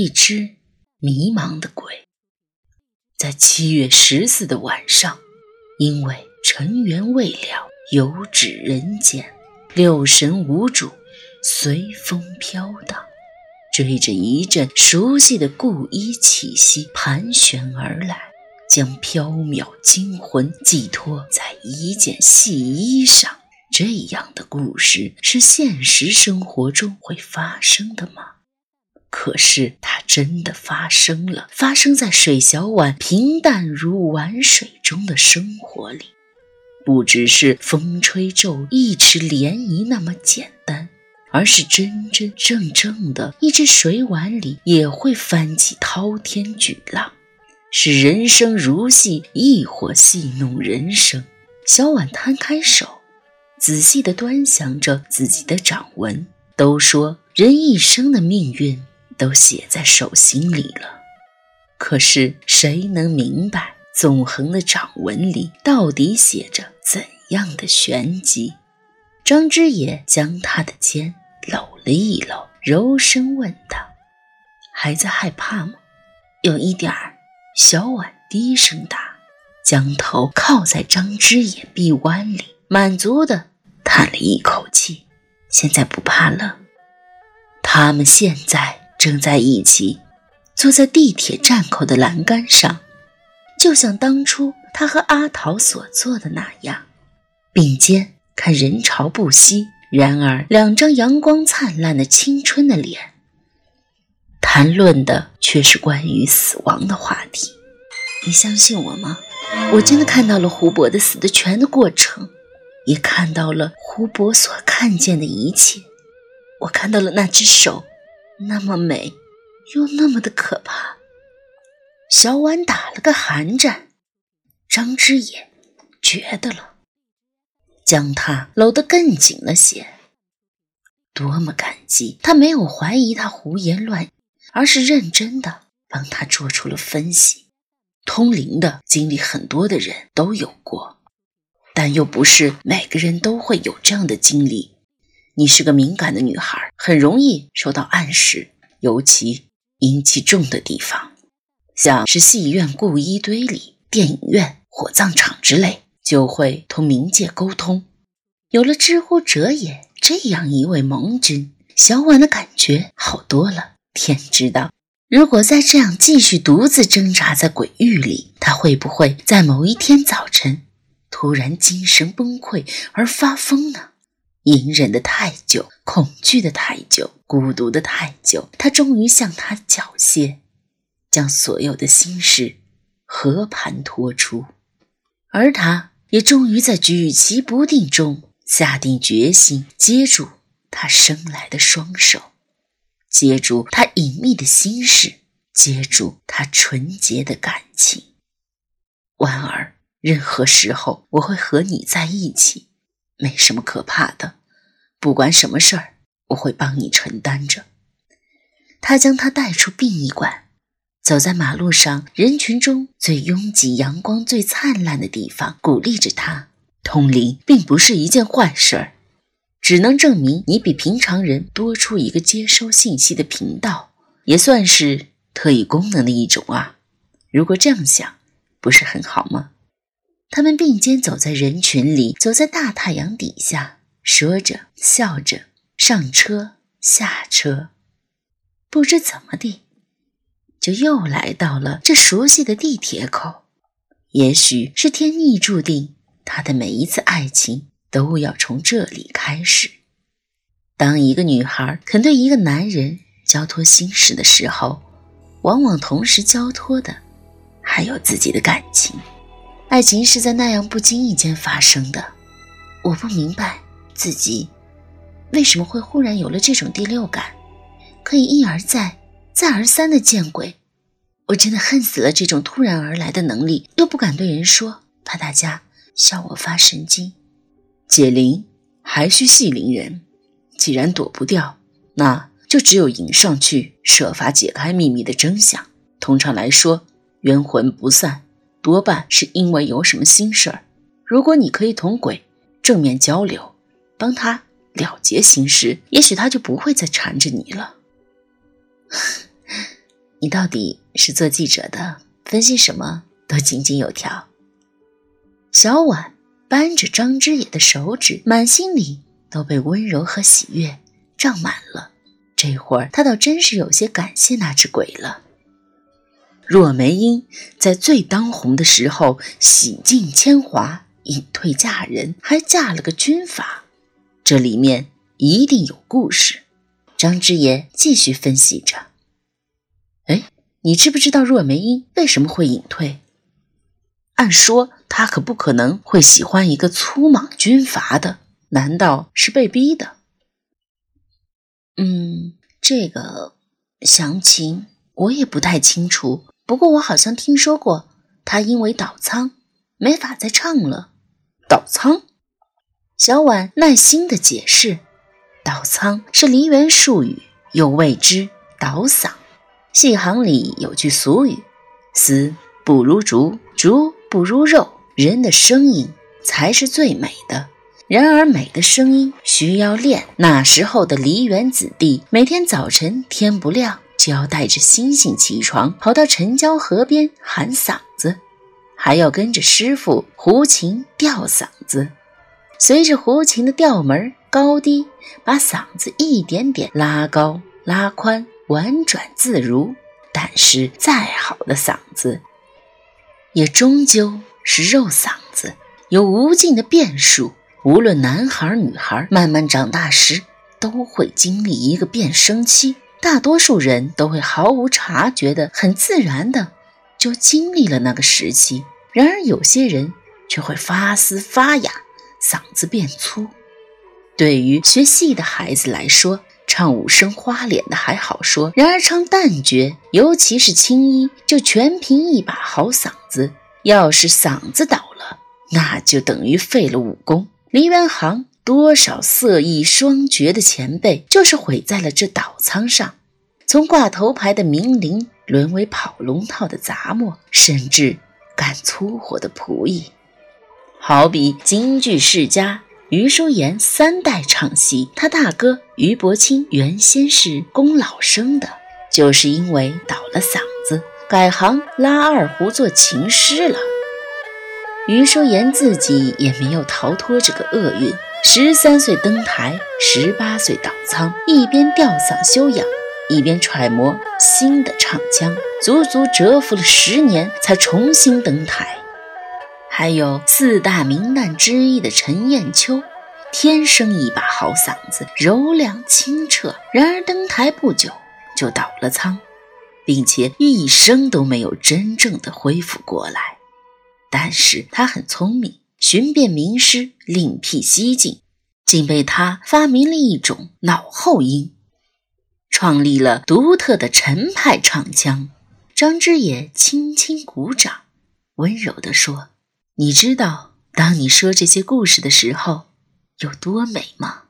一只迷茫的鬼，在七月十四的晚上，因为尘缘未了，游至人间，六神无主，随风飘荡，追着一阵熟悉的故衣气息盘旋而来，将缥缈惊魂寄托在一件细衣上。这样的故事是现实生活中会发生的吗？可是它真的发生了，发生在水小婉平淡如碗水中的生活里，不只是风吹皱一池涟漪那么简单，而是真真正正的一只水碗里也会翻起滔天巨浪，是人生如戏，亦或戏弄人生。小婉摊开手，仔细地端详着自己的掌纹。都说人一生的命运。都写在手心里了，可是谁能明白纵横的掌纹里到底写着怎样的玄机？张之野将他的肩搂了一搂，柔声问道：“还在害怕吗？”“有一点儿。”小婉低声答，将头靠在张之野臂弯里，满足的叹了一口气：“现在不怕了。”他们现在。正在一起，坐在地铁站口的栏杆上，就像当初他和阿桃所做的那样，并肩看人潮不息。然而，两张阳光灿烂的青春的脸，谈论的却是关于死亡的话题。你相信我吗？我真的看到了胡博的死的全的过程，也看到了胡博所看见的一切。我看到了那只手。那么美，又那么的可怕。小婉打了个寒战，张之野觉得了，将他搂得更紧了些。多么感激，他没有怀疑他胡言乱语，而是认真的帮他做出了分析。通灵的经历很多的人都有过，但又不是每个人都会有这样的经历。你是个敏感的女孩，很容易受到暗示，尤其阴气重的地方，像是戏院故衣堆里、电影院、火葬场之类，就会同冥界沟通。有了知乎者也这样一位盟军，小婉的感觉好多了。天知道，如果再这样继续独自挣扎在鬼域里，她会不会在某一天早晨突然精神崩溃而发疯呢？隐忍的太久，恐惧的太久，孤独的太久，他终于向他缴械，将所有的心事和盘托出，而他也终于在举棋不定中下定决心，接住他生来的双手，接住他隐秘的心事，接住他纯洁的感情。婉儿，任何时候我会和你在一起，没什么可怕的。不管什么事儿，我会帮你承担着。他将他带出殡仪馆，走在马路上人群中最拥挤、阳光最灿烂的地方，鼓励着他。通灵并不是一件坏事儿，只能证明你比平常人多出一个接收信息的频道，也算是特异功能的一种啊。如果这样想，不是很好吗？他们并肩走在人群里，走在大太阳底下。说着，笑着，上车下车，不知怎么地，就又来到了这熟悉的地铁口。也许是天意注定，他的每一次爱情都要从这里开始。当一个女孩肯对一个男人交托心事的时候，往往同时交托的还有自己的感情。爱情是在那样不经意间发生的。我不明白。自己为什么会忽然有了这种第六感，可以一而再、再而三的见鬼？我真的恨死了这种突然而来的能力，又不敢对人说，怕大家笑我发神经。解铃还需系铃人，既然躲不掉，那就只有迎上去，设法解开秘密的真相。通常来说，冤魂不散，多半是因为有什么心事儿。如果你可以同鬼正面交流。帮他了结心事，也许他就不会再缠着你了。你到底是做记者的，分析什么都井井有条。小婉扳着张之野的手指，满心里都被温柔和喜悦胀满了。这会儿，他倒真是有些感谢那只鬼了。若梅英在最当红的时候，洗尽铅华，隐退嫁人，还嫁了个军阀，这里面一定有故事。张之言继续分析着：“哎，你知不知道若梅英为什么会隐退？按说她可不可能会喜欢一个粗莽军阀的，难道是被逼的？”嗯，这个详情我也不太清楚。不过我好像听说过，他因为倒仓，没法再唱了。倒仓，小婉耐心的解释：“倒仓是梨园术语，又谓之倒嗓。戏行里有句俗语：‘丝不如竹，竹不如肉。’人的声音才是最美的。然而美的声音需要练。那时候的梨园子弟，每天早晨天不亮。”就要带着星星起床，跑到城郊河边喊嗓子，还要跟着师傅胡琴吊嗓子，随着胡琴的调门高低，把嗓子一点点拉高拉宽，婉转自如。但是再好的嗓子，也终究是肉嗓子，有无尽的变数。无论男孩女孩，慢慢长大时，都会经历一个变声期。大多数人都会毫无察觉的、很自然的就经历了那个时期，然而有些人却会发嘶发哑，嗓子变粗。对于学戏的孩子来说，唱五声花脸的还好说，然而唱旦角，尤其是青衣，就全凭一把好嗓子。要是嗓子倒了，那就等于废了武功。梨园行。多少色艺双绝的前辈，就是毁在了这倒仓上。从挂头牌的名伶，沦为跑龙套的杂墨，甚至干粗活的仆役。好比京剧世家余叔岩三代唱戏，他大哥余伯清原先是供老生的，就是因为倒了嗓子，改行拉二胡做琴师了。余叔岩自己也没有逃脱这个厄运。十三岁登台，十八岁倒仓，一边吊嗓修养，一边揣摩新的唱腔，足足蛰伏了十年才重新登台。还有四大名旦之一的陈砚秋，天生一把好嗓子，柔亮清澈，然而登台不久就倒了仓，并且一生都没有真正的恢复过来。但是他很聪明。寻遍名师，另辟蹊径，竟被他发明了一种脑后音，创立了独特的陈派唱腔。张之野轻轻鼓掌，温柔地说：“你知道，当你说这些故事的时候，有多美吗？”